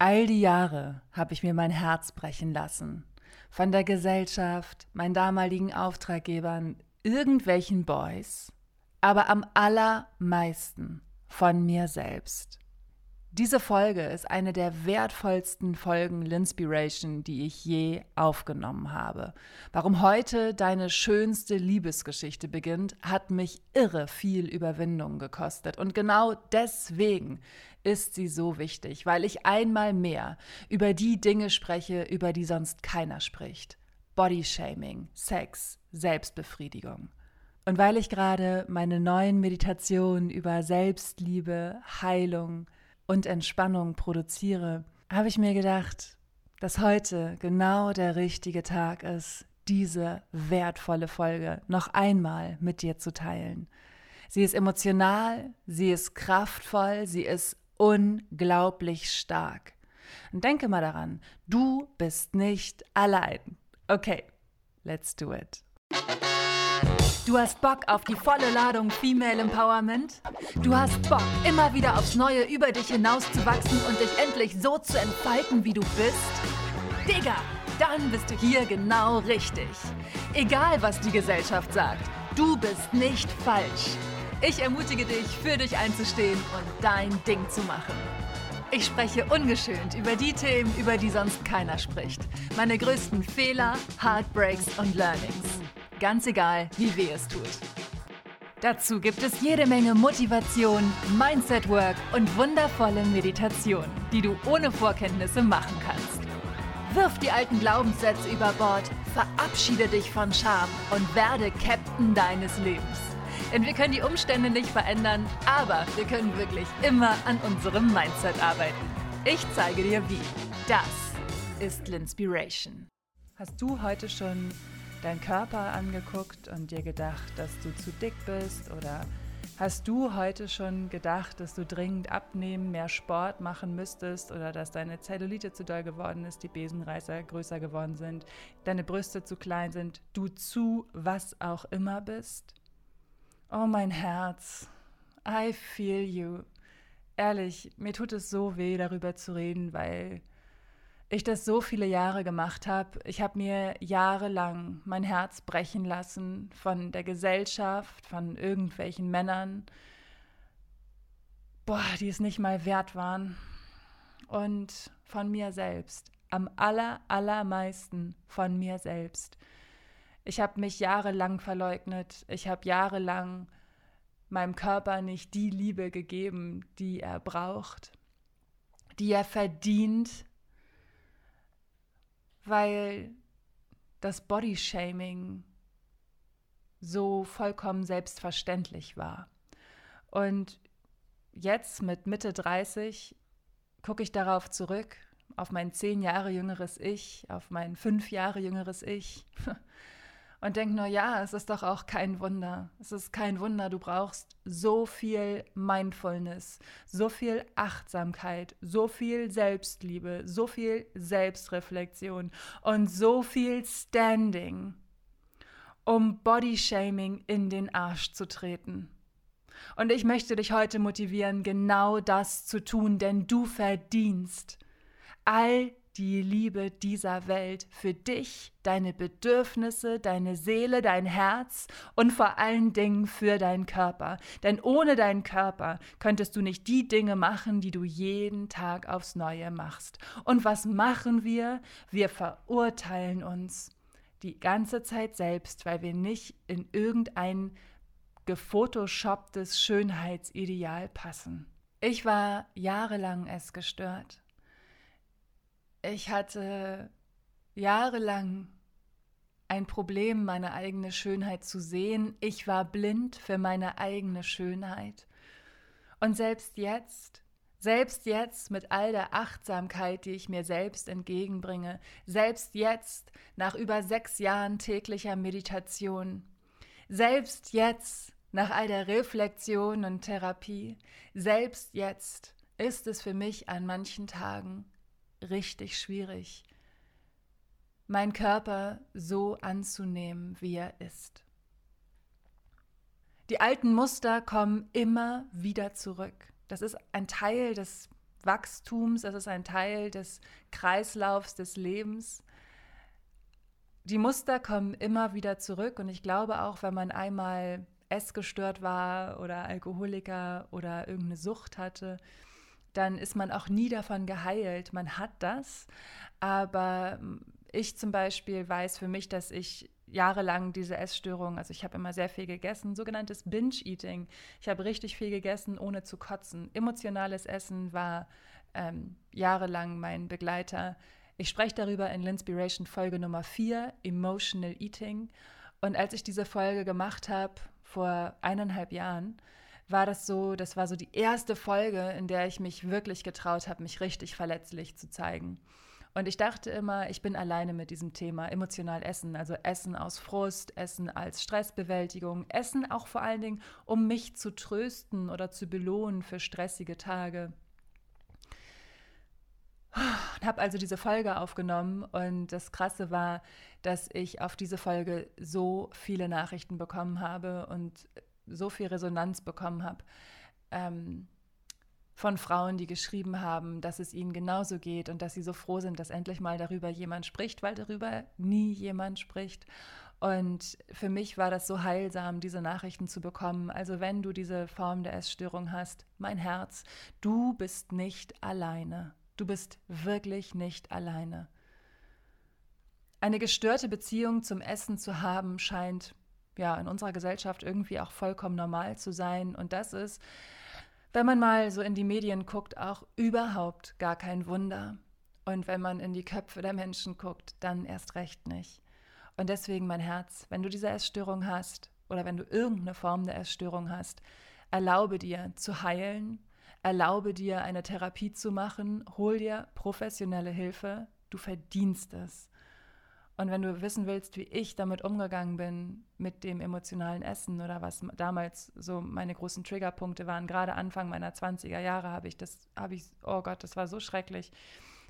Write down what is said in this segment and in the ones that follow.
All die Jahre habe ich mir mein Herz brechen lassen. Von der Gesellschaft, meinen damaligen Auftraggebern, irgendwelchen Boys, aber am allermeisten von mir selbst. Diese Folge ist eine der wertvollsten Folgen Linspiration, die ich je aufgenommen habe. Warum heute deine schönste Liebesgeschichte beginnt, hat mich irre viel Überwindung gekostet. Und genau deswegen ist sie so wichtig, weil ich einmal mehr über die Dinge spreche, über die sonst keiner spricht. Bodyshaming, Sex, Selbstbefriedigung. Und weil ich gerade meine neuen Meditationen über Selbstliebe, Heilung, und Entspannung produziere, habe ich mir gedacht, dass heute genau der richtige Tag ist, diese wertvolle Folge noch einmal mit dir zu teilen. Sie ist emotional, sie ist kraftvoll, sie ist unglaublich stark. Und denke mal daran, du bist nicht allein. Okay, let's do it. Du hast Bock auf die volle Ladung Female Empowerment? Du hast Bock, immer wieder aufs Neue über dich hinauszuwachsen und dich endlich so zu entfalten, wie du bist? Digga, dann bist du hier genau richtig. Egal, was die Gesellschaft sagt, du bist nicht falsch. Ich ermutige dich, für dich einzustehen und dein Ding zu machen. Ich spreche ungeschönt über die Themen, über die sonst keiner spricht. Meine größten Fehler, Heartbreaks und Learnings. Ganz egal, wie weh es tut. Dazu gibt es jede Menge Motivation, Mindset-Work und wundervolle Meditation, die du ohne Vorkenntnisse machen kannst. Wirf die alten Glaubenssätze über Bord, verabschiede dich von Scham und werde Captain deines Lebens. Denn wir können die Umstände nicht verändern, aber wir können wirklich immer an unserem Mindset arbeiten. Ich zeige dir wie. Das ist Linspiration. Hast du heute schon deinen Körper angeguckt und dir gedacht, dass du zu dick bist? Oder hast du heute schon gedacht, dass du dringend abnehmen, mehr Sport machen müsstest oder dass deine Zellulite zu doll geworden ist, die Besenreißer größer geworden sind, deine Brüste zu klein sind, du zu was auch immer bist? Oh mein Herz, I feel you. Ehrlich, mir tut es so weh, darüber zu reden, weil ich das so viele Jahre gemacht habe. Ich habe mir jahrelang mein Herz brechen lassen von der Gesellschaft, von irgendwelchen Männern, boah, die es nicht mal wert waren. Und von mir selbst. Am aller, allermeisten von mir selbst. Ich habe mich jahrelang verleugnet. Ich habe jahrelang meinem Körper nicht die Liebe gegeben, die er braucht, die er verdient, weil das Bodyshaming so vollkommen selbstverständlich war. Und jetzt mit Mitte 30 gucke ich darauf zurück, auf mein zehn Jahre jüngeres Ich, auf mein fünf Jahre jüngeres Ich und denke nur, ja, es ist doch auch kein Wunder. Es ist kein Wunder, du brauchst so viel Mindfulness, so viel Achtsamkeit, so viel Selbstliebe, so viel Selbstreflexion und so viel Standing, um Bodyshaming in den Arsch zu treten. Und ich möchte dich heute motivieren, genau das zu tun, denn du verdienst all die Liebe dieser Welt für dich, deine Bedürfnisse, deine Seele, dein Herz und vor allen Dingen für deinen Körper. Denn ohne deinen Körper könntest du nicht die Dinge machen, die du jeden Tag aufs Neue machst. Und was machen wir? Wir verurteilen uns die ganze Zeit selbst, weil wir nicht in irgendein gefotoshopptes Schönheitsideal passen. Ich war jahrelang es gestört ich hatte jahrelang ein Problem, meine eigene Schönheit zu sehen. Ich war blind für meine eigene Schönheit. Und selbst jetzt, selbst jetzt mit all der Achtsamkeit, die ich mir selbst entgegenbringe, selbst jetzt nach über sechs Jahren täglicher Meditation, selbst jetzt nach all der Reflexion und Therapie, selbst jetzt ist es für mich an manchen Tagen richtig schwierig, meinen Körper so anzunehmen, wie er ist. Die alten Muster kommen immer wieder zurück. Das ist ein Teil des Wachstums, es ist ein Teil des Kreislaufs des Lebens. Die Muster kommen immer wieder zurück und ich glaube auch, wenn man einmal essgestört war oder Alkoholiker oder irgendeine Sucht hatte, dann ist man auch nie davon geheilt. Man hat das, aber ich zum Beispiel weiß für mich, dass ich jahrelang diese Essstörung, also ich habe immer sehr viel gegessen, sogenanntes Binge-Eating. Ich habe richtig viel gegessen, ohne zu kotzen. Emotionales Essen war ähm, jahrelang mein Begleiter. Ich spreche darüber in L'Inspiration Folge Nummer 4, Emotional Eating. Und als ich diese Folge gemacht habe, vor eineinhalb Jahren, war das so, das war so die erste Folge, in der ich mich wirklich getraut habe, mich richtig verletzlich zu zeigen. Und ich dachte immer, ich bin alleine mit diesem Thema emotional Essen, also Essen aus Frust, Essen als Stressbewältigung, Essen auch vor allen Dingen, um mich zu trösten oder zu belohnen für stressige Tage. Und habe also diese Folge aufgenommen und das Krasse war, dass ich auf diese Folge so viele Nachrichten bekommen habe und so viel Resonanz bekommen habe. Ähm, von Frauen, die geschrieben haben, dass es ihnen genauso geht und dass sie so froh sind, dass endlich mal darüber jemand spricht, weil darüber nie jemand spricht. Und für mich war das so heilsam, diese Nachrichten zu bekommen. Also wenn du diese Form der Essstörung hast, mein Herz, du bist nicht alleine. Du bist wirklich nicht alleine. Eine gestörte Beziehung zum Essen zu haben, scheint ja in unserer Gesellschaft irgendwie auch vollkommen normal zu sein. Und das ist wenn man mal so in die Medien guckt, auch überhaupt gar kein Wunder. Und wenn man in die Köpfe der Menschen guckt, dann erst recht nicht. Und deswegen mein Herz, wenn du diese Essstörung hast oder wenn du irgendeine Form der Essstörung hast, erlaube dir zu heilen, erlaube dir eine Therapie zu machen, hol dir professionelle Hilfe, du verdienst es. Und wenn du wissen willst, wie ich damit umgegangen bin, mit dem emotionalen Essen oder was damals so meine großen Triggerpunkte waren, gerade Anfang meiner 20er Jahre habe ich das, habe ich, oh Gott, das war so schrecklich.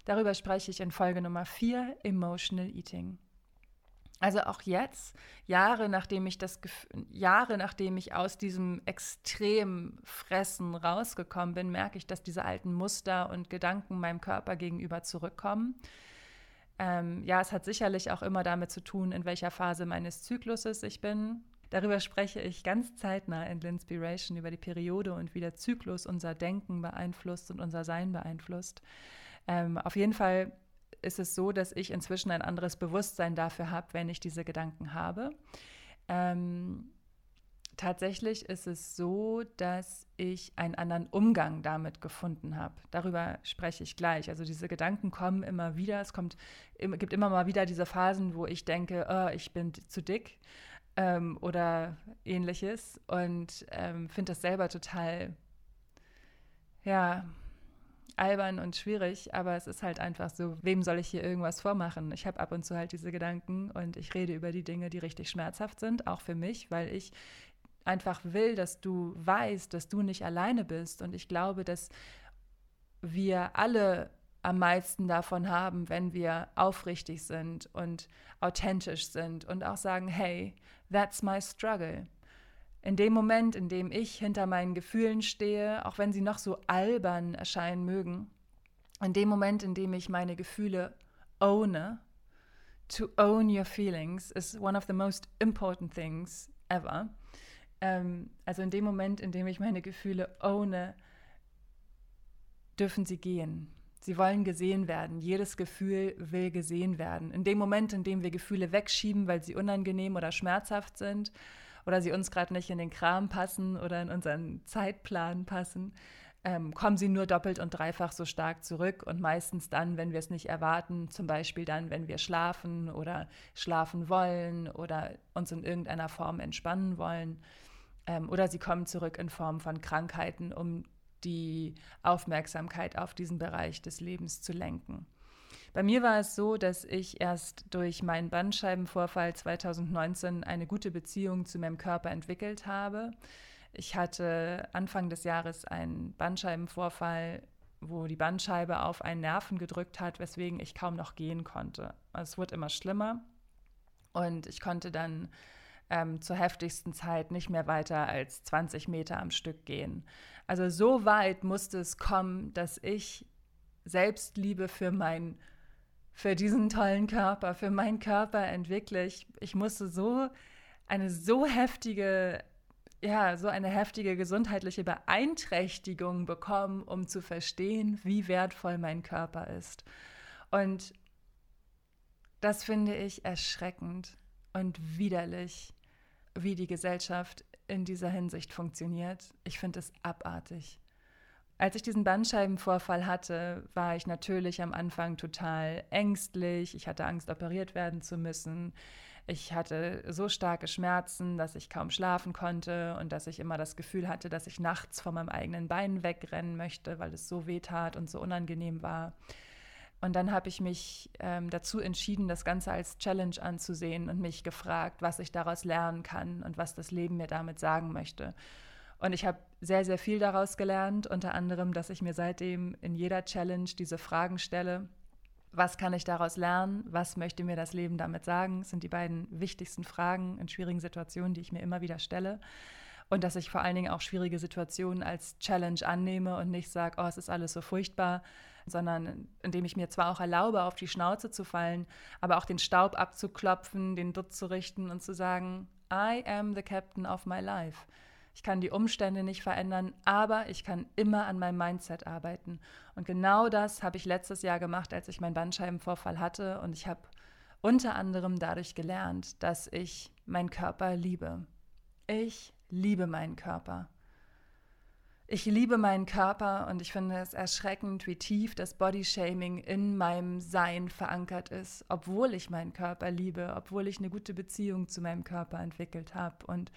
Darüber spreche ich in Folge Nummer 4, Emotional Eating. Also auch jetzt, Jahre nachdem ich das Jahre nachdem ich aus diesem extrem Fressen rausgekommen bin, merke ich, dass diese alten Muster und Gedanken meinem Körper gegenüber zurückkommen. Ähm, ja, es hat sicherlich auch immer damit zu tun, in welcher Phase meines Zykluses ich bin. Darüber spreche ich ganz zeitnah in L'Inspiration über die Periode und wie der Zyklus unser Denken beeinflusst und unser Sein beeinflusst. Ähm, auf jeden Fall ist es so, dass ich inzwischen ein anderes Bewusstsein dafür habe, wenn ich diese Gedanken habe. Ähm, tatsächlich ist es so, dass ich einen anderen Umgang damit gefunden habe. Darüber spreche ich gleich. Also diese Gedanken kommen immer wieder. Es kommt, gibt immer mal wieder diese Phasen, wo ich denke, oh, ich bin zu dick ähm, oder ähnliches und ähm, finde das selber total, ja, albern und schwierig, aber es ist halt einfach so, wem soll ich hier irgendwas vormachen? Ich habe ab und zu halt diese Gedanken und ich rede über die Dinge, die richtig schmerzhaft sind, auch für mich, weil ich einfach will, dass du weißt, dass du nicht alleine bist. Und ich glaube, dass wir alle am meisten davon haben, wenn wir aufrichtig sind und authentisch sind und auch sagen, hey, that's my struggle. In dem Moment, in dem ich hinter meinen Gefühlen stehe, auch wenn sie noch so albern erscheinen mögen, in dem Moment, in dem ich meine Gefühle owne, to own your feelings is one of the most important things ever. Ähm, also in dem Moment, in dem ich meine Gefühle ohne, dürfen sie gehen. Sie wollen gesehen werden. Jedes Gefühl will gesehen werden. In dem Moment, in dem wir Gefühle wegschieben, weil sie unangenehm oder schmerzhaft sind oder sie uns gerade nicht in den Kram passen oder in unseren Zeitplan passen, ähm, kommen sie nur doppelt und dreifach so stark zurück und meistens dann, wenn wir es nicht erwarten, zum Beispiel dann, wenn wir schlafen oder schlafen wollen oder uns in irgendeiner Form entspannen wollen. Ähm, oder sie kommen zurück in Form von Krankheiten, um die Aufmerksamkeit auf diesen Bereich des Lebens zu lenken. Bei mir war es so, dass ich erst durch meinen Bandscheibenvorfall 2019 eine gute Beziehung zu meinem Körper entwickelt habe. Ich hatte Anfang des Jahres einen Bandscheibenvorfall, wo die Bandscheibe auf einen Nerven gedrückt hat, weswegen ich kaum noch gehen konnte. Es wurde immer schlimmer und ich konnte dann ähm, zur heftigsten Zeit nicht mehr weiter als 20 Meter am Stück gehen. Also so weit musste es kommen, dass ich Selbstliebe für mein für diesen tollen Körper, für meinen Körper entwickle. Ich, ich musste so eine so heftige, ja, so eine heftige gesundheitliche Beeinträchtigung bekommen, um zu verstehen, wie wertvoll mein Körper ist. Und das finde ich erschreckend und widerlich, wie die Gesellschaft in dieser Hinsicht funktioniert. Ich finde es abartig. Als ich diesen Bandscheibenvorfall hatte, war ich natürlich am Anfang total ängstlich. Ich hatte Angst, operiert werden zu müssen. Ich hatte so starke Schmerzen, dass ich kaum schlafen konnte und dass ich immer das Gefühl hatte, dass ich nachts von meinem eigenen Bein wegrennen möchte, weil es so weh tat und so unangenehm war. Und dann habe ich mich ähm, dazu entschieden, das Ganze als Challenge anzusehen und mich gefragt, was ich daraus lernen kann und was das Leben mir damit sagen möchte. Und ich habe sehr, sehr viel daraus gelernt, unter anderem, dass ich mir seitdem in jeder Challenge diese Fragen stelle. Was kann ich daraus lernen? Was möchte mir das Leben damit sagen? Das sind die beiden wichtigsten Fragen in schwierigen Situationen, die ich mir immer wieder stelle. Und dass ich vor allen Dingen auch schwierige Situationen als Challenge annehme und nicht sage, oh, es ist alles so furchtbar, sondern indem ich mir zwar auch erlaube, auf die Schnauze zu fallen, aber auch den Staub abzuklopfen, den Dutt zu richten und zu sagen, I am the captain of my life. Ich kann die Umstände nicht verändern, aber ich kann immer an meinem Mindset arbeiten. Und genau das habe ich letztes Jahr gemacht, als ich meinen Bandscheibenvorfall hatte. Und ich habe unter anderem dadurch gelernt, dass ich meinen Körper liebe. Ich liebe meinen Körper. Ich liebe meinen Körper und ich finde es erschreckend, wie tief das Bodyshaming in meinem Sein verankert ist, obwohl ich meinen Körper liebe, obwohl ich eine gute Beziehung zu meinem Körper entwickelt habe und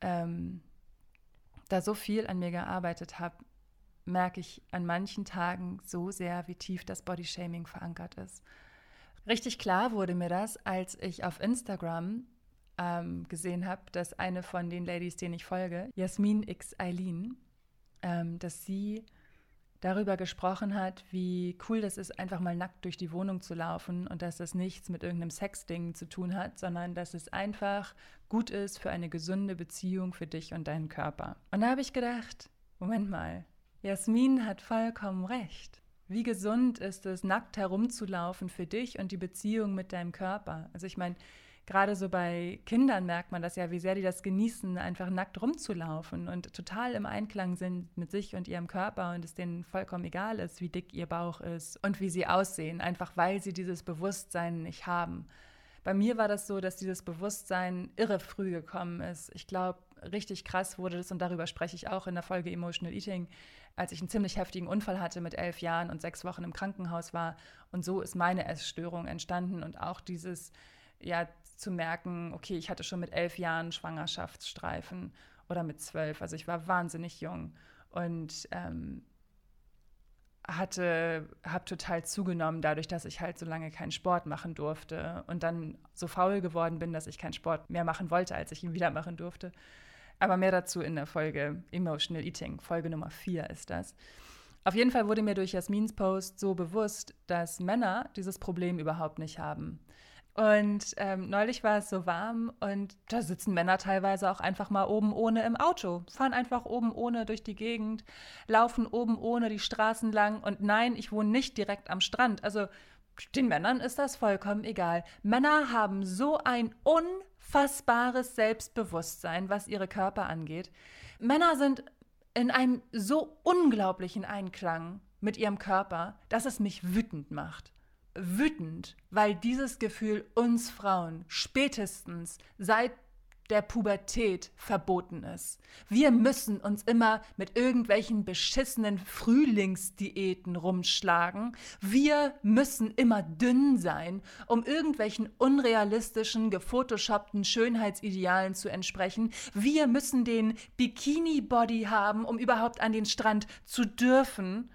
ähm, da so viel an mir gearbeitet habe, merke ich an manchen Tagen so sehr, wie tief das Bodyshaming verankert ist. Richtig klar wurde mir das, als ich auf Instagram ähm, gesehen habe, dass eine von den Ladies, denen ich folge, Jasmin X Eileen, ähm, dass sie darüber gesprochen hat, wie cool das ist, einfach mal nackt durch die Wohnung zu laufen und dass das nichts mit irgendeinem Sexding zu tun hat, sondern dass es einfach gut ist für eine gesunde Beziehung für dich und deinen Körper. Und da habe ich gedacht, Moment mal, Jasmin hat vollkommen recht. Wie gesund ist es, nackt herumzulaufen für dich und die Beziehung mit deinem Körper? Also ich meine, gerade so bei Kindern merkt man das ja, wie sehr die das genießen, einfach nackt rumzulaufen und total im Einklang sind mit sich und ihrem Körper und es denen vollkommen egal ist, wie dick ihr Bauch ist und wie sie aussehen, einfach weil sie dieses Bewusstsein nicht haben. Bei mir war das so, dass dieses Bewusstsein irre früh gekommen ist. Ich glaube, richtig krass wurde das und darüber spreche ich auch in der Folge Emotional Eating, als ich einen ziemlich heftigen Unfall hatte mit elf Jahren und sechs Wochen im Krankenhaus war. Und so ist meine Essstörung entstanden und auch dieses ja zu merken, okay, ich hatte schon mit elf Jahren Schwangerschaftsstreifen oder mit zwölf, also ich war wahnsinnig jung und ähm, hatte, habe total zugenommen dadurch, dass ich halt so lange keinen Sport machen durfte und dann so faul geworden bin, dass ich keinen Sport mehr machen wollte, als ich ihn wieder machen durfte. Aber mehr dazu in der Folge Emotional Eating, Folge Nummer vier ist das. Auf jeden Fall wurde mir durch Jasmins Post so bewusst, dass Männer dieses Problem überhaupt nicht haben. Und ähm, neulich war es so warm und da sitzen Männer teilweise auch einfach mal oben ohne im Auto, fahren einfach oben ohne durch die Gegend, laufen oben ohne die Straßen lang. Und nein, ich wohne nicht direkt am Strand. Also den Männern ist das vollkommen egal. Männer haben so ein unfassbares Selbstbewusstsein, was ihre Körper angeht. Männer sind in einem so unglaublichen Einklang mit ihrem Körper, dass es mich wütend macht wütend, weil dieses Gefühl uns Frauen spätestens seit der Pubertät verboten ist. Wir müssen uns immer mit irgendwelchen beschissenen Frühlingsdiäten rumschlagen. Wir müssen immer dünn sein, um irgendwelchen unrealistischen, gefotoshoppten Schönheitsidealen zu entsprechen. Wir müssen den Bikini-Body haben, um überhaupt an den Strand zu dürfen.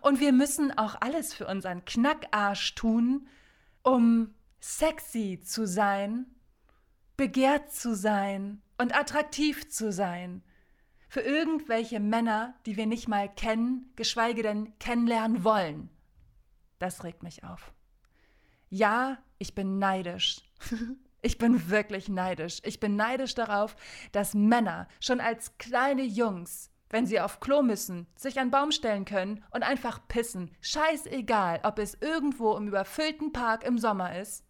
Und wir müssen auch alles für unseren Knackarsch tun, um sexy zu sein, begehrt zu sein und attraktiv zu sein. Für irgendwelche Männer, die wir nicht mal kennen, geschweige denn kennenlernen wollen. Das regt mich auf. Ja, ich bin neidisch. Ich bin wirklich neidisch. Ich bin neidisch darauf, dass Männer schon als kleine Jungs, wenn sie auf Klo müssen, sich an Baum stellen können und einfach pissen. Scheißegal, ob es irgendwo im überfüllten Park im Sommer ist.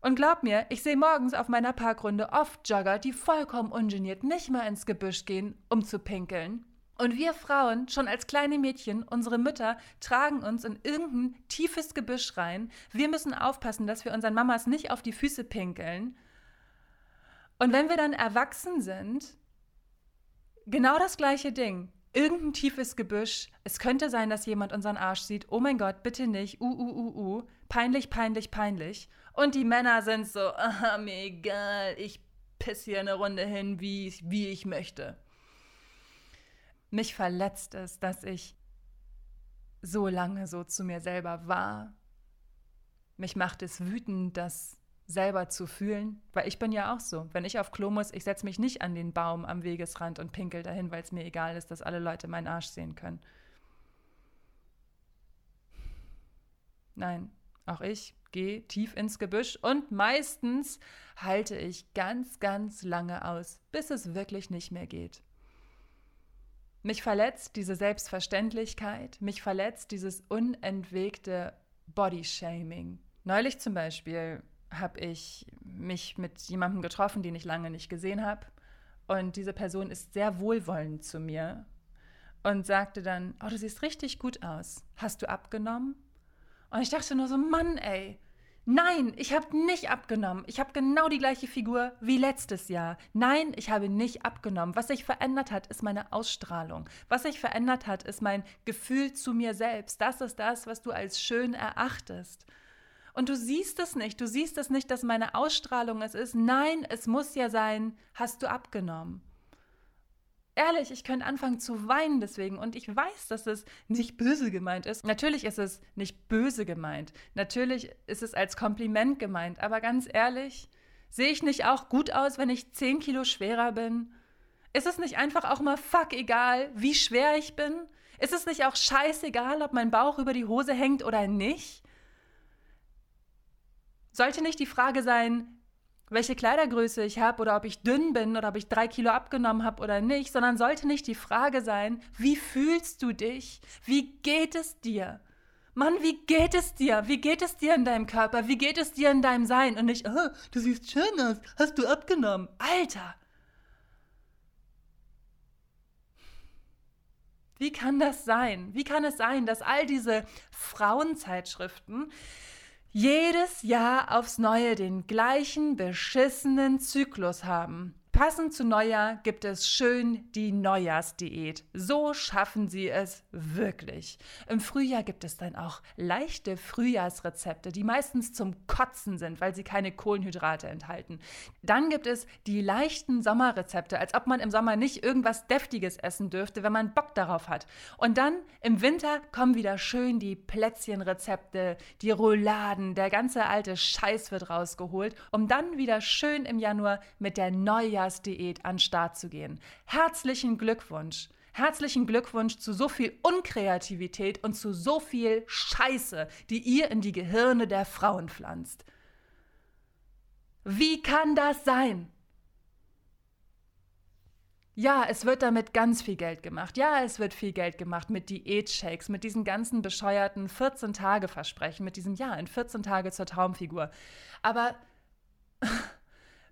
Und glaub mir, ich sehe morgens auf meiner Parkrunde oft Jogger, die vollkommen ungeniert nicht mal ins Gebüsch gehen, um zu pinkeln. Und wir Frauen, schon als kleine Mädchen, unsere Mütter, tragen uns in irgendein tiefes Gebüsch rein. Wir müssen aufpassen, dass wir unseren Mamas nicht auf die Füße pinkeln. Und wenn wir dann erwachsen sind, genau das gleiche Ding. Irgendein tiefes Gebüsch. Es könnte sein, dass jemand unseren Arsch sieht. Oh mein Gott, bitte nicht. Uh, uh, uh, uh. Peinlich, peinlich, peinlich. Und die Männer sind so, aha, mir egal, ich piss hier eine Runde hin, wie, wie ich möchte. Mich verletzt es, dass ich so lange so zu mir selber war. Mich macht es wütend, das selber zu fühlen, weil ich bin ja auch so. Wenn ich auf Klo muss, ich setze mich nicht an den Baum am Wegesrand und pinkel dahin, weil es mir egal ist, dass alle Leute meinen Arsch sehen können. Nein, auch ich gehe tief ins Gebüsch und meistens halte ich ganz, ganz lange aus, bis es wirklich nicht mehr geht. Mich verletzt diese Selbstverständlichkeit, mich verletzt dieses unentwegte Bodyshaming. Neulich zum Beispiel habe ich mich mit jemandem getroffen, den ich lange nicht gesehen habe. Und diese Person ist sehr wohlwollend zu mir und sagte dann, oh, du siehst richtig gut aus. Hast du abgenommen? Und ich dachte nur so, Mann, ey, Nein, ich habe nicht abgenommen. Ich habe genau die gleiche Figur wie letztes Jahr. Nein, ich habe nicht abgenommen. Was sich verändert hat, ist meine Ausstrahlung. Was sich verändert hat, ist mein Gefühl zu mir selbst. Das ist das, was du als schön erachtest. Und du siehst es nicht. Du siehst es nicht, dass meine Ausstrahlung es ist. Nein, es muss ja sein, hast du abgenommen. Ehrlich, ich könnte anfangen zu weinen deswegen. Und ich weiß, dass es nicht böse gemeint ist. Natürlich ist es nicht böse gemeint. Natürlich ist es als Kompliment gemeint. Aber ganz ehrlich, sehe ich nicht auch gut aus, wenn ich 10 Kilo schwerer bin? Ist es nicht einfach auch mal fuck egal, wie schwer ich bin? Ist es nicht auch scheißegal, ob mein Bauch über die Hose hängt oder nicht? Sollte nicht die Frage sein, welche Kleidergröße ich habe oder ob ich dünn bin oder ob ich drei Kilo abgenommen habe oder nicht, sondern sollte nicht die Frage sein, wie fühlst du dich? Wie geht es dir? Mann, wie geht es dir? Wie geht es dir in deinem Körper? Wie geht es dir in deinem Sein? Und nicht, oh, du siehst schön aus. Hast du abgenommen? Alter! Wie kann das sein? Wie kann es sein, dass all diese Frauenzeitschriften jedes Jahr aufs Neue den gleichen beschissenen Zyklus haben. Passend zu Neujahr gibt es schön die Neujahrsdiät. So schaffen sie es wirklich. Im Frühjahr gibt es dann auch leichte Frühjahrsrezepte, die meistens zum Kotzen sind, weil sie keine Kohlenhydrate enthalten. Dann gibt es die leichten Sommerrezepte, als ob man im Sommer nicht irgendwas Deftiges essen dürfte, wenn man Bock darauf hat. Und dann im Winter kommen wieder schön die Plätzchenrezepte, die Rouladen, der ganze alte Scheiß wird rausgeholt, um dann wieder schön im Januar mit der Neujahr Neujahrsdiät an Start zu gehen. Herzlichen Glückwunsch! Herzlichen Glückwunsch zu so viel Unkreativität und zu so viel Scheiße, die ihr in die Gehirne der Frauen pflanzt. Wie kann das sein? Ja, es wird damit ganz viel Geld gemacht. Ja, es wird viel Geld gemacht mit Diätshakes, mit diesen ganzen bescheuerten 14-Tage-Versprechen, mit diesem Ja, in 14 Tage zur Traumfigur. Aber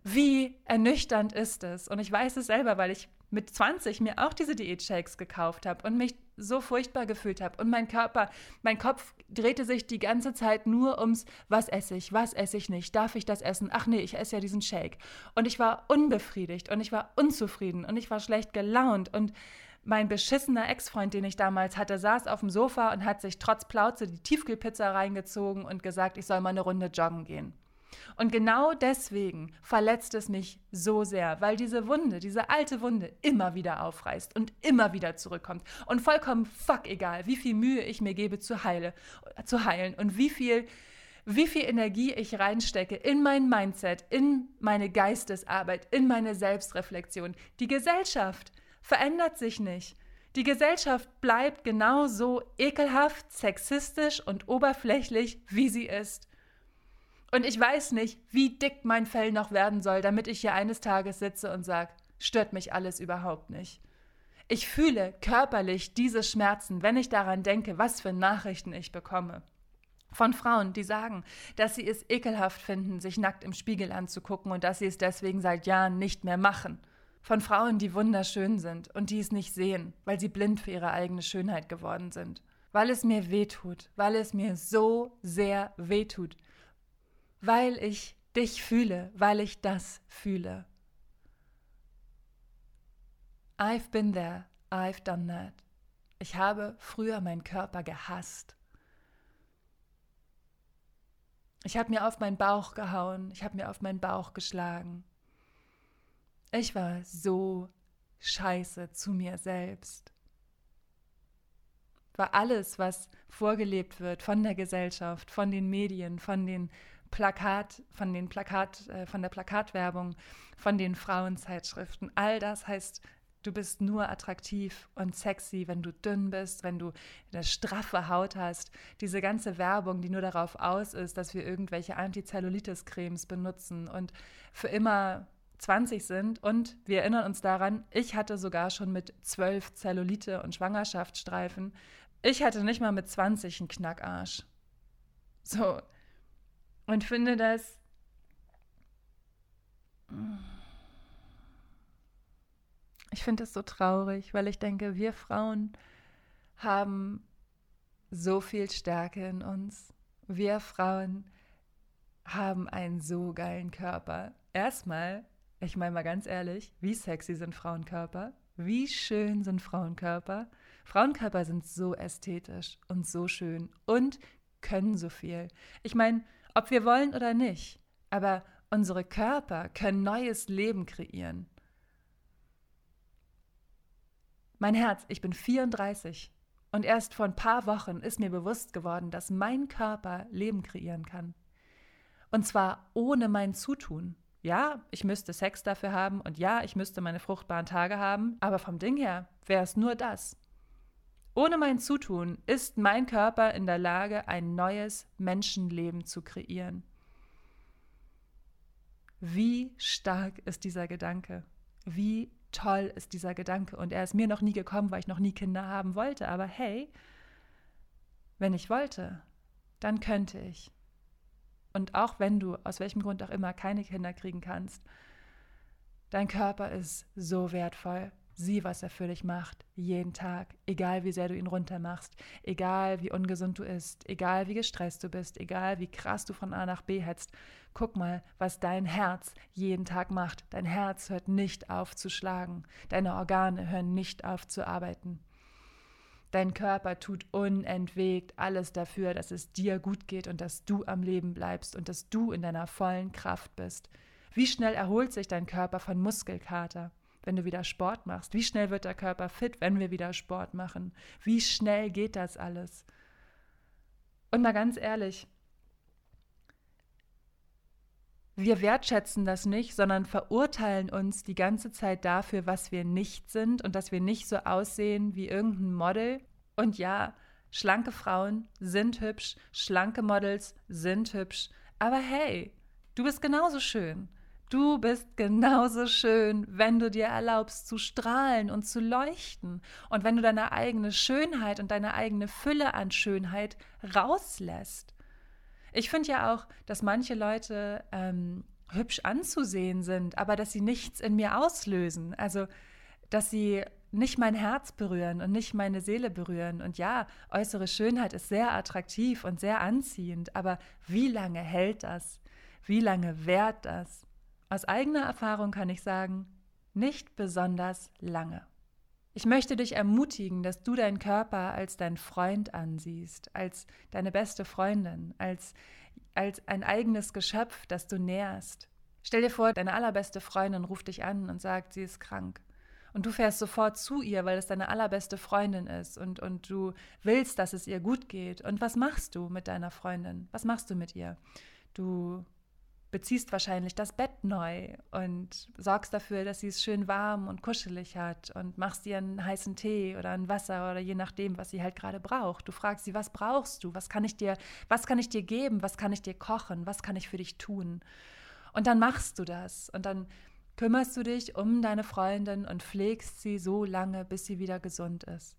wie ernüchternd ist es? Und ich weiß es selber, weil ich mit 20 mir auch diese Diätshakes gekauft habe und mich so furchtbar gefühlt habe. Und mein Körper, mein Kopf drehte sich die ganze Zeit nur ums, was esse ich, was esse ich nicht, darf ich das essen? Ach nee, ich esse ja diesen Shake. Und ich war unbefriedigt und ich war unzufrieden und ich war schlecht gelaunt und mein beschissener Ex-Freund, den ich damals hatte, saß auf dem Sofa und hat sich trotz Plauze die Tiefkühlpizza reingezogen und gesagt, ich soll mal eine Runde joggen gehen. Und genau deswegen verletzt es mich so sehr, weil diese Wunde, diese alte Wunde immer wieder aufreißt und immer wieder zurückkommt. Und vollkommen fuck egal, wie viel Mühe ich mir gebe zu, heile, zu heilen und wie viel, wie viel Energie ich reinstecke in mein Mindset, in meine Geistesarbeit, in meine Selbstreflexion. Die Gesellschaft verändert sich nicht. Die Gesellschaft bleibt genauso ekelhaft, sexistisch und oberflächlich, wie sie ist. Und ich weiß nicht, wie dick mein Fell noch werden soll, damit ich hier eines Tages sitze und sage, stört mich alles überhaupt nicht. Ich fühle körperlich diese Schmerzen, wenn ich daran denke, was für Nachrichten ich bekomme. Von Frauen, die sagen, dass sie es ekelhaft finden, sich nackt im Spiegel anzugucken und dass sie es deswegen seit Jahren nicht mehr machen. Von Frauen, die wunderschön sind und die es nicht sehen, weil sie blind für ihre eigene Schönheit geworden sind. Weil es mir wehtut, weil es mir so sehr wehtut. Weil ich dich fühle, weil ich das fühle. I've been there, I've done that. Ich habe früher meinen Körper gehasst. Ich habe mir auf meinen Bauch gehauen, ich habe mir auf meinen Bauch geschlagen. Ich war so scheiße zu mir selbst. War alles, was vorgelebt wird von der Gesellschaft, von den Medien, von den Plakat, von den Plakat, äh, von der Plakatwerbung, von den Frauenzeitschriften. All das heißt Du bist nur attraktiv und sexy, wenn du dünn bist, wenn du eine straffe Haut hast. Diese ganze Werbung, die nur darauf aus ist, dass wir irgendwelche Antizellulitis-Cremes benutzen und für immer 20 sind. Und wir erinnern uns daran, ich hatte sogar schon mit 12 Zellulite und Schwangerschaftsstreifen. Ich hatte nicht mal mit 20 einen Knackarsch. So. Und finde das. Ich finde es so traurig, weil ich denke, wir Frauen haben so viel Stärke in uns. Wir Frauen haben einen so geilen Körper. Erstmal, ich meine mal ganz ehrlich, wie sexy sind Frauenkörper? Wie schön sind Frauenkörper? Frauenkörper sind so ästhetisch und so schön und können so viel. Ich meine, ob wir wollen oder nicht, aber unsere Körper können neues Leben kreieren. Mein Herz, ich bin 34 und erst vor ein paar Wochen ist mir bewusst geworden, dass mein Körper Leben kreieren kann. Und zwar ohne mein Zutun. Ja, ich müsste Sex dafür haben und ja, ich müsste meine fruchtbaren Tage haben, aber vom Ding her wäre es nur das. Ohne mein Zutun ist mein Körper in der Lage, ein neues Menschenleben zu kreieren. Wie stark ist dieser Gedanke? Wie toll ist dieser Gedanke. Und er ist mir noch nie gekommen, weil ich noch nie Kinder haben wollte. Aber hey, wenn ich wollte, dann könnte ich. Und auch wenn du aus welchem Grund auch immer keine Kinder kriegen kannst, dein Körper ist so wertvoll. Sieh, was er für dich macht, jeden Tag, egal wie sehr du ihn runtermachst, egal wie ungesund du isst, egal wie gestresst du bist, egal wie krass du von A nach B hetzt. Guck mal, was dein Herz jeden Tag macht. Dein Herz hört nicht auf zu schlagen, deine Organe hören nicht auf zu arbeiten. Dein Körper tut unentwegt alles dafür, dass es dir gut geht und dass du am Leben bleibst und dass du in deiner vollen Kraft bist. Wie schnell erholt sich dein Körper von Muskelkater? Wenn du wieder Sport machst? Wie schnell wird der Körper fit, wenn wir wieder Sport machen? Wie schnell geht das alles? Und mal ganz ehrlich, wir wertschätzen das nicht, sondern verurteilen uns die ganze Zeit dafür, was wir nicht sind und dass wir nicht so aussehen wie irgendein Model. Und ja, schlanke Frauen sind hübsch, schlanke Models sind hübsch, aber hey, du bist genauso schön. Du bist genauso schön, wenn du dir erlaubst zu strahlen und zu leuchten und wenn du deine eigene Schönheit und deine eigene Fülle an Schönheit rauslässt. Ich finde ja auch, dass manche Leute ähm, hübsch anzusehen sind, aber dass sie nichts in mir auslösen. Also, dass sie nicht mein Herz berühren und nicht meine Seele berühren. Und ja, äußere Schönheit ist sehr attraktiv und sehr anziehend, aber wie lange hält das? Wie lange währt das? Aus eigener Erfahrung kann ich sagen, nicht besonders lange. Ich möchte dich ermutigen, dass du deinen Körper als dein Freund ansiehst, als deine beste Freundin, als, als ein eigenes Geschöpf, das du nährst. Stell dir vor, deine allerbeste Freundin ruft dich an und sagt, sie ist krank. Und du fährst sofort zu ihr, weil es deine allerbeste Freundin ist und, und du willst, dass es ihr gut geht. Und was machst du mit deiner Freundin? Was machst du mit ihr? Du beziehst wahrscheinlich das Bett neu und sorgst dafür, dass sie es schön warm und kuschelig hat und machst ihr einen heißen Tee oder ein Wasser oder je nachdem, was sie halt gerade braucht. Du fragst sie, was brauchst du? Was kann ich dir, was kann ich dir geben? Was kann ich dir kochen? Was kann ich für dich tun? Und dann machst du das und dann kümmerst du dich um deine Freundin und pflegst sie so lange, bis sie wieder gesund ist.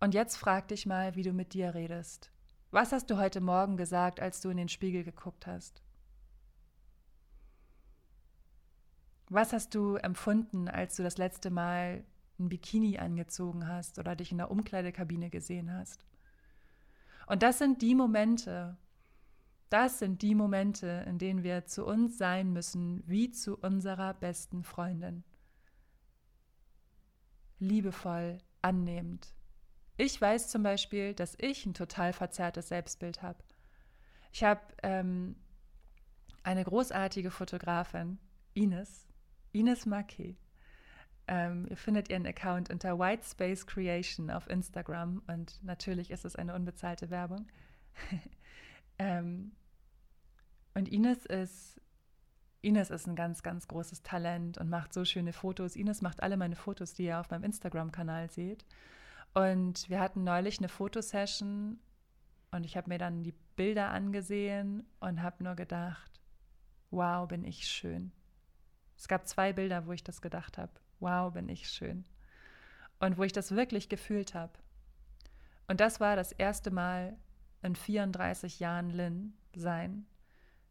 Und jetzt frag dich mal, wie du mit dir redest. Was hast du heute Morgen gesagt, als du in den Spiegel geguckt hast? Was hast du empfunden, als du das letzte Mal ein Bikini angezogen hast oder dich in der Umkleidekabine gesehen hast? Und das sind die Momente, das sind die Momente, in denen wir zu uns sein müssen, wie zu unserer besten Freundin. Liebevoll, annehmend, ich weiß zum Beispiel, dass ich ein total verzerrtes Selbstbild habe. Ich habe ähm, eine großartige Fotografin, Ines, Ines Marquet. Ähm, ihr findet ihren Account unter White Space Creation auf Instagram und natürlich ist es eine unbezahlte Werbung. ähm, und Ines ist, Ines ist ein ganz, ganz großes Talent und macht so schöne Fotos. Ines macht alle meine Fotos, die ihr auf meinem Instagram-Kanal seht. Und wir hatten neulich eine Fotosession und ich habe mir dann die Bilder angesehen und habe nur gedacht, wow, bin ich schön. Es gab zwei Bilder, wo ich das gedacht habe, wow, bin ich schön. Und wo ich das wirklich gefühlt habe. Und das war das erste Mal in 34 Jahren Lynn sein,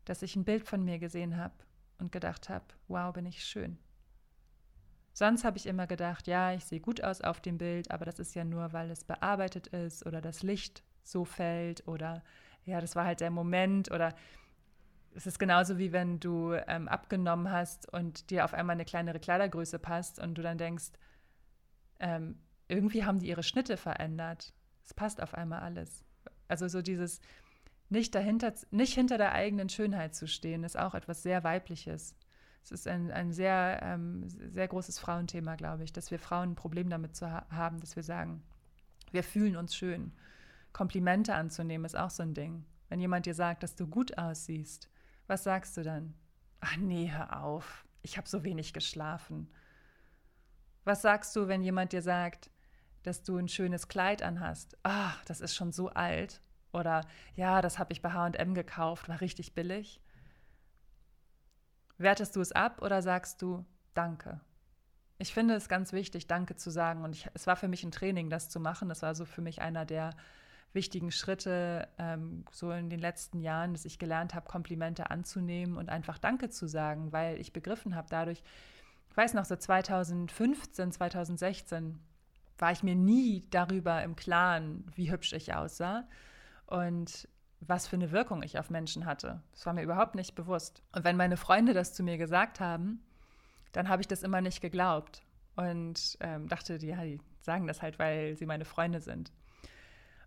dass ich ein Bild von mir gesehen habe und gedacht habe, wow, bin ich schön. Sonst habe ich immer gedacht, ja, ich sehe gut aus auf dem Bild, aber das ist ja nur, weil es bearbeitet ist oder das Licht so fällt oder ja, das war halt der Moment oder es ist genauso wie wenn du ähm, abgenommen hast und dir auf einmal eine kleinere Kleidergröße passt und du dann denkst, ähm, irgendwie haben die ihre Schnitte verändert. Es passt auf einmal alles. Also so dieses nicht dahinter, nicht hinter der eigenen Schönheit zu stehen, ist auch etwas sehr Weibliches. Es ist ein, ein sehr, ähm, sehr großes Frauenthema, glaube ich, dass wir Frauen ein Problem damit zu ha haben, dass wir sagen, wir fühlen uns schön. Komplimente anzunehmen ist auch so ein Ding. Wenn jemand dir sagt, dass du gut aussiehst, was sagst du dann? Ach nee, hör auf, ich habe so wenig geschlafen. Was sagst du, wenn jemand dir sagt, dass du ein schönes Kleid anhast? Ach, das ist schon so alt. Oder ja, das habe ich bei HM gekauft, war richtig billig. Wertest du es ab oder sagst du Danke? Ich finde es ganz wichtig, Danke zu sagen. Und ich, es war für mich ein Training, das zu machen. Das war so für mich einer der wichtigen Schritte, ähm, so in den letzten Jahren, dass ich gelernt habe, Komplimente anzunehmen und einfach Danke zu sagen, weil ich begriffen habe dadurch, ich weiß noch, so 2015, 2016 war ich mir nie darüber im Klaren, wie hübsch ich aussah. Und was für eine Wirkung ich auf Menschen hatte. Das war mir überhaupt nicht bewusst. Und wenn meine Freunde das zu mir gesagt haben, dann habe ich das immer nicht geglaubt und ähm, dachte, ja, die sagen das halt, weil sie meine Freunde sind.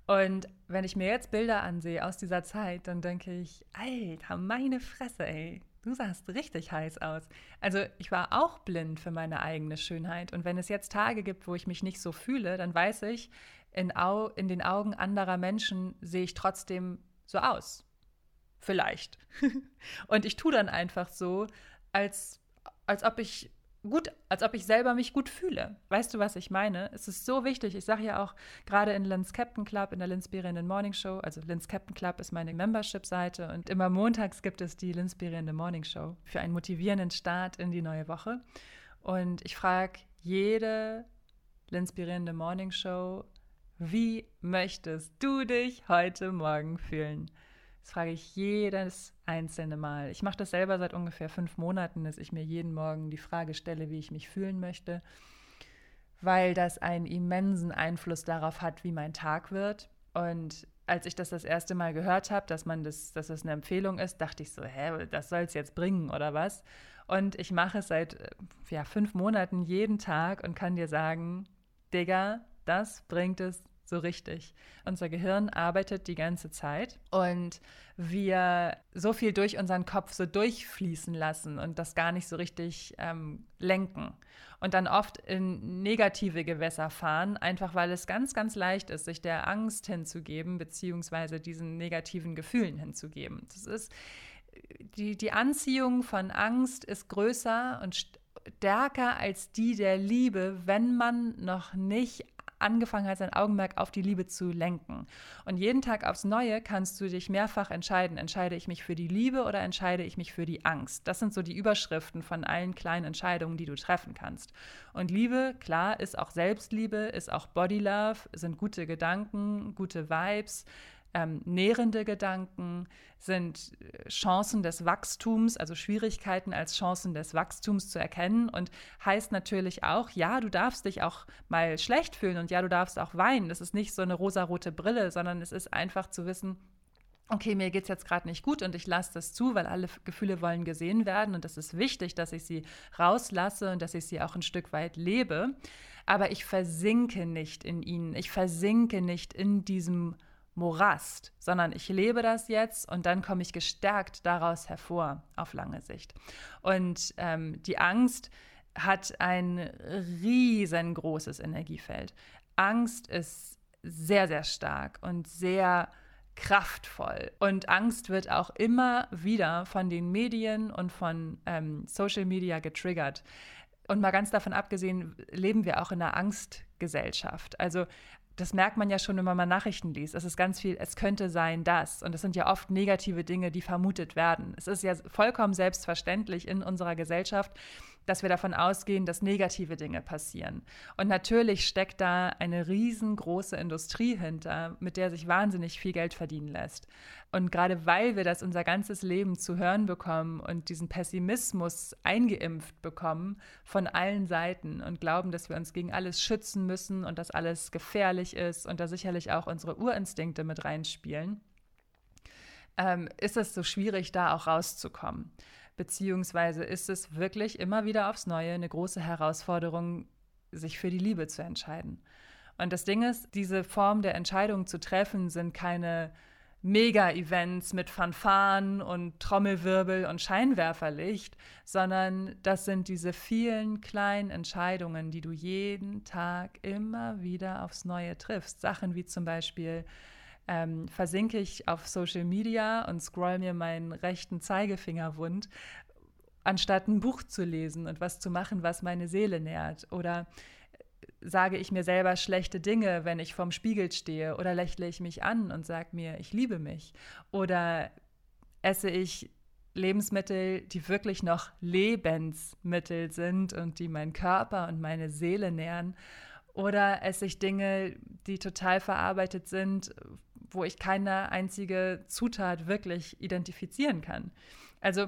Und wenn ich mir jetzt Bilder ansehe aus dieser Zeit, dann denke ich, Alter, meine Fresse, ey, du sahst richtig heiß aus. Also ich war auch blind für meine eigene Schönheit. Und wenn es jetzt Tage gibt, wo ich mich nicht so fühle, dann weiß ich, in, Au in den Augen anderer Menschen sehe ich trotzdem so aus. Vielleicht. und ich tue dann einfach so, als, als ob ich gut, als ob ich selber mich gut fühle. Weißt du, was ich meine? Es ist so wichtig. Ich sage ja auch gerade in Lens Captain Club, in der Linspirierenden Morning Show, also Lens Captain Club ist meine Membership-Seite und immer montags gibt es die Linspirierende Morning Show für einen motivierenden Start in die neue Woche. Und ich frage jede Linspirierende Morning Show wie möchtest du dich heute Morgen fühlen? Das frage ich jedes einzelne Mal. Ich mache das selber seit ungefähr fünf Monaten, dass ich mir jeden Morgen die Frage stelle, wie ich mich fühlen möchte, weil das einen immensen Einfluss darauf hat, wie mein Tag wird. Und als ich das das erste Mal gehört habe, dass das, dass das eine Empfehlung ist, dachte ich so, hä, das soll es jetzt bringen oder was? Und ich mache es seit ja, fünf Monaten jeden Tag und kann dir sagen, Digga, das bringt es so richtig. Unser Gehirn arbeitet die ganze Zeit und wir so viel durch unseren Kopf so durchfließen lassen und das gar nicht so richtig ähm, lenken. Und dann oft in negative Gewässer fahren, einfach weil es ganz, ganz leicht ist, sich der Angst hinzugeben, beziehungsweise diesen negativen Gefühlen hinzugeben. Das ist die, die Anziehung von Angst ist größer und stärker als die der Liebe, wenn man noch nicht angefangen hat, sein Augenmerk auf die Liebe zu lenken. Und jeden Tag aufs Neue kannst du dich mehrfach entscheiden. Entscheide ich mich für die Liebe oder entscheide ich mich für die Angst? Das sind so die Überschriften von allen kleinen Entscheidungen, die du treffen kannst. Und Liebe, klar, ist auch Selbstliebe, ist auch Body Love, sind gute Gedanken, gute Vibes, ähm, nährende Gedanken, sind äh, Chancen des Wachstums, also Schwierigkeiten als Chancen des Wachstums zu erkennen und heißt natürlich auch, ja, du darfst dich auch mal schlecht fühlen und ja, du darfst auch weinen. Das ist nicht so eine rosarote Brille, sondern es ist einfach zu wissen, okay, mir geht es jetzt gerade nicht gut und ich lasse das zu, weil alle Gefühle wollen gesehen werden und es ist wichtig, dass ich sie rauslasse und dass ich sie auch ein Stück weit lebe. Aber ich versinke nicht in ihnen, ich versinke nicht in diesem Morast, sondern ich lebe das jetzt und dann komme ich gestärkt daraus hervor auf lange Sicht. Und ähm, die Angst hat ein riesengroßes Energiefeld. Angst ist sehr, sehr stark und sehr kraftvoll. Und Angst wird auch immer wieder von den Medien und von ähm, Social Media getriggert. Und mal ganz davon abgesehen, leben wir auch in einer Angstgesellschaft. Also das merkt man ja schon, wenn man Nachrichten liest. Es ist ganz viel, es könnte sein das. Und es sind ja oft negative Dinge, die vermutet werden. Es ist ja vollkommen selbstverständlich in unserer Gesellschaft, dass wir davon ausgehen, dass negative Dinge passieren. Und natürlich steckt da eine riesengroße Industrie hinter, mit der sich wahnsinnig viel Geld verdienen lässt. Und gerade weil wir das unser ganzes Leben zu hören bekommen und diesen Pessimismus eingeimpft bekommen von allen Seiten und glauben, dass wir uns gegen alles schützen müssen und dass alles gefährlich ist und da sicherlich auch unsere Urinstinkte mit reinspielen, ähm, ist es so schwierig, da auch rauszukommen. Beziehungsweise ist es wirklich immer wieder aufs Neue eine große Herausforderung, sich für die Liebe zu entscheiden. Und das Ding ist, diese Form der Entscheidung zu treffen, sind keine Mega-Events mit Fanfaren und Trommelwirbel und Scheinwerferlicht, sondern das sind diese vielen kleinen Entscheidungen, die du jeden Tag immer wieder aufs Neue triffst. Sachen wie zum Beispiel, ähm, versinke ich auf Social Media und scroll mir meinen rechten Zeigefinger wund, anstatt ein Buch zu lesen und was zu machen, was meine Seele nährt. Oder sage ich mir selber schlechte Dinge, wenn ich vorm Spiegel stehe? Oder lächle ich mich an und sage mir, ich liebe mich? Oder esse ich Lebensmittel, die wirklich noch Lebensmittel sind und die meinen Körper und meine Seele nähren? Oder esse ich Dinge, die total verarbeitet sind, wo ich keine einzige Zutat wirklich identifizieren kann. Also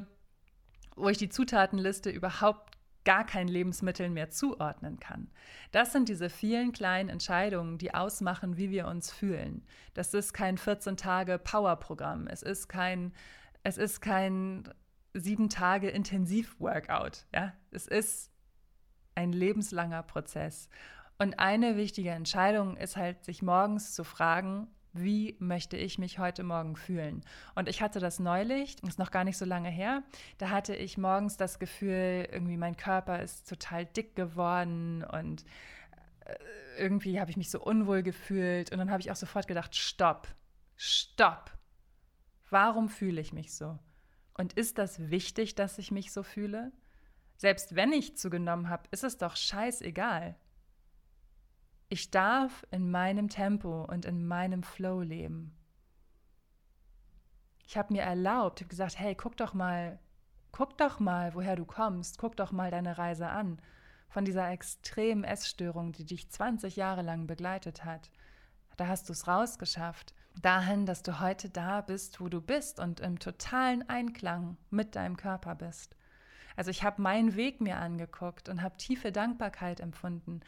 wo ich die Zutatenliste überhaupt gar kein Lebensmittel mehr zuordnen kann. Das sind diese vielen kleinen Entscheidungen, die ausmachen, wie wir uns fühlen. Das ist kein 14 Tage Power-Programm. Es ist kein, es ist kein sieben Tage Intensiv-Workout. Ja? Es ist ein lebenslanger Prozess. Und eine wichtige Entscheidung ist halt, sich morgens zu fragen, wie möchte ich mich heute Morgen fühlen? Und ich hatte das neulich, ist noch gar nicht so lange her, da hatte ich morgens das Gefühl, irgendwie mein Körper ist total dick geworden und äh, irgendwie habe ich mich so unwohl gefühlt und dann habe ich auch sofort gedacht, stopp, stopp. Warum fühle ich mich so? Und ist das wichtig, dass ich mich so fühle? Selbst wenn ich zugenommen habe, ist es doch scheißegal. Ich darf in meinem Tempo und in meinem Flow leben. Ich habe mir erlaubt, habe gesagt, hey, guck doch mal, guck doch mal, woher du kommst, guck doch mal deine Reise an von dieser extremen Essstörung, die dich 20 Jahre lang begleitet hat. Da hast du es rausgeschafft, dahin, dass du heute da bist, wo du bist und im totalen Einklang mit deinem Körper bist. Also ich habe meinen Weg mir angeguckt und habe tiefe Dankbarkeit empfunden.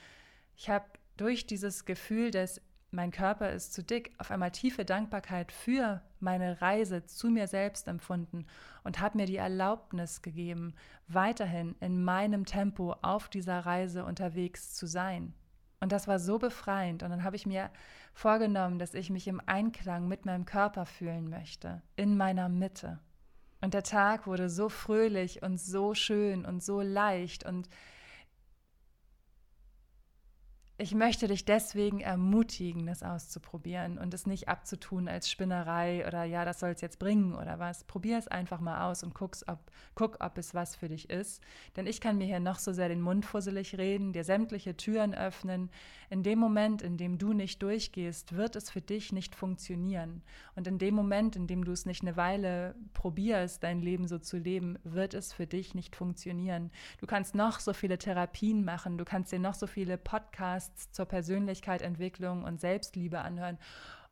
Ich habe durch dieses Gefühl dass mein Körper ist zu dick, auf einmal tiefe Dankbarkeit für meine Reise zu mir selbst empfunden und habe mir die Erlaubnis gegeben, weiterhin in meinem Tempo auf dieser Reise unterwegs zu sein. Und das war so befreiend. Und dann habe ich mir vorgenommen, dass ich mich im Einklang mit meinem Körper fühlen möchte, in meiner Mitte. Und der Tag wurde so fröhlich und so schön und so leicht und ich möchte dich deswegen ermutigen, das auszuprobieren und es nicht abzutun als Spinnerei oder ja, das soll es jetzt bringen oder was. Probier es einfach mal aus und guck's, ob, guck, ob es was für dich ist. Denn ich kann mir hier noch so sehr den Mund fusselig reden, dir sämtliche Türen öffnen. In dem Moment, in dem du nicht durchgehst, wird es für dich nicht funktionieren. Und in dem Moment, in dem du es nicht eine Weile probierst, dein Leben so zu leben, wird es für dich nicht funktionieren. Du kannst noch so viele Therapien machen, du kannst dir noch so viele Podcasts Podcasts zur Persönlichkeitsentwicklung und Selbstliebe anhören.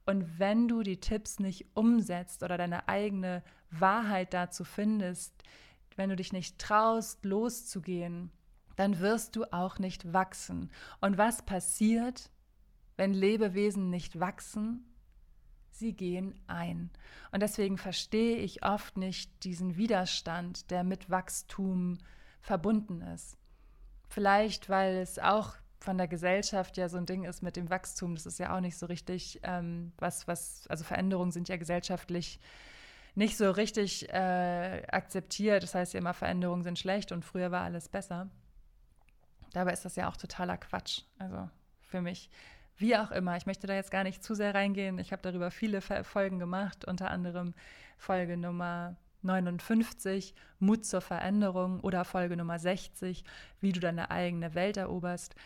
Und wenn du die Tipps nicht umsetzt oder deine eigene Wahrheit dazu findest, wenn du dich nicht traust, loszugehen, dann wirst du auch nicht wachsen. Und was passiert, wenn Lebewesen nicht wachsen? Sie gehen ein. Und deswegen verstehe ich oft nicht diesen Widerstand, der mit Wachstum verbunden ist. Vielleicht, weil es auch von der Gesellschaft ja so ein Ding ist mit dem Wachstum, das ist ja auch nicht so richtig ähm, was, was, also Veränderungen sind ja gesellschaftlich nicht so richtig äh, akzeptiert. Das heißt ja immer, Veränderungen sind schlecht und früher war alles besser. Dabei ist das ja auch totaler Quatsch. Also für mich, wie auch immer, ich möchte da jetzt gar nicht zu sehr reingehen. Ich habe darüber viele Folgen gemacht, unter anderem Folge Nummer 59, Mut zur Veränderung oder Folge Nummer 60, wie du deine eigene Welt eroberst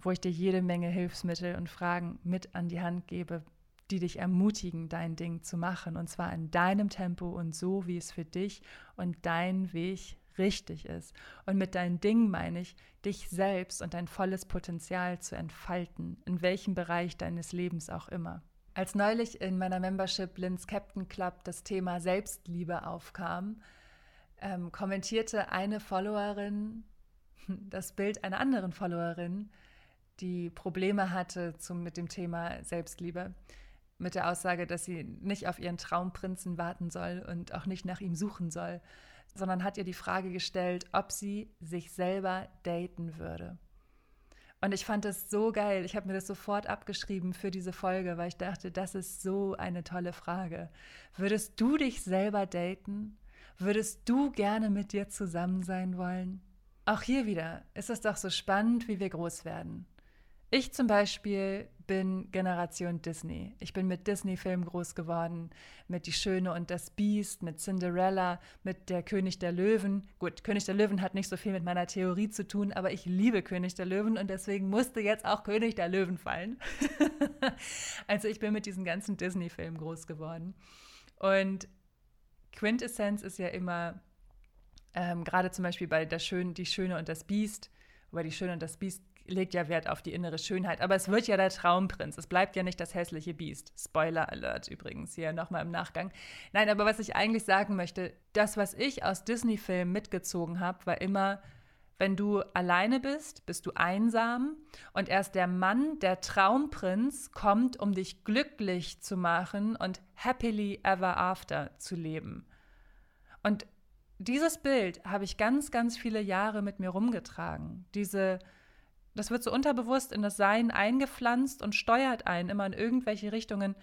wo ich dir jede Menge Hilfsmittel und Fragen mit an die Hand gebe, die dich ermutigen, dein Ding zu machen. Und zwar in deinem Tempo und so, wie es für dich und dein Weg richtig ist. Und mit deinem Ding meine ich, dich selbst und dein volles Potenzial zu entfalten, in welchem Bereich deines Lebens auch immer. Als neulich in meiner Membership Linz Captain Club das Thema Selbstliebe aufkam, ähm, kommentierte eine Followerin das Bild einer anderen Followerin, die Probleme hatte zum, mit dem Thema Selbstliebe. Mit der Aussage, dass sie nicht auf ihren Traumprinzen warten soll und auch nicht nach ihm suchen soll, sondern hat ihr die Frage gestellt, ob sie sich selber daten würde. Und ich fand das so geil. Ich habe mir das sofort abgeschrieben für diese Folge, weil ich dachte, das ist so eine tolle Frage. Würdest du dich selber daten? Würdest du gerne mit dir zusammen sein wollen? Auch hier wieder ist es doch so spannend, wie wir groß werden. Ich zum Beispiel bin Generation Disney. Ich bin mit Disney-Filmen groß geworden, mit Die Schöne und das Biest, mit Cinderella, mit Der König der Löwen. Gut, König der Löwen hat nicht so viel mit meiner Theorie zu tun, aber ich liebe König der Löwen und deswegen musste jetzt auch König der Löwen fallen. also ich bin mit diesen ganzen Disney-Filmen groß geworden. Und Quintessenz ist ja immer, ähm, gerade zum Beispiel bei der Schön, Die Schöne und das Biest, wobei Die Schöne und das Biest legt ja Wert auf die innere Schönheit. Aber es wird ja der Traumprinz. Es bleibt ja nicht das hässliche Biest. Spoiler Alert übrigens hier nochmal im Nachgang. Nein, aber was ich eigentlich sagen möchte, das, was ich aus Disney-Filmen mitgezogen habe, war immer, wenn du alleine bist, bist du einsam und erst der Mann, der Traumprinz, kommt, um dich glücklich zu machen und happily ever after zu leben. Und dieses Bild habe ich ganz, ganz viele Jahre mit mir rumgetragen. Diese das wird so unterbewusst in das Sein eingepflanzt und steuert einen immer in irgendwelche Richtungen,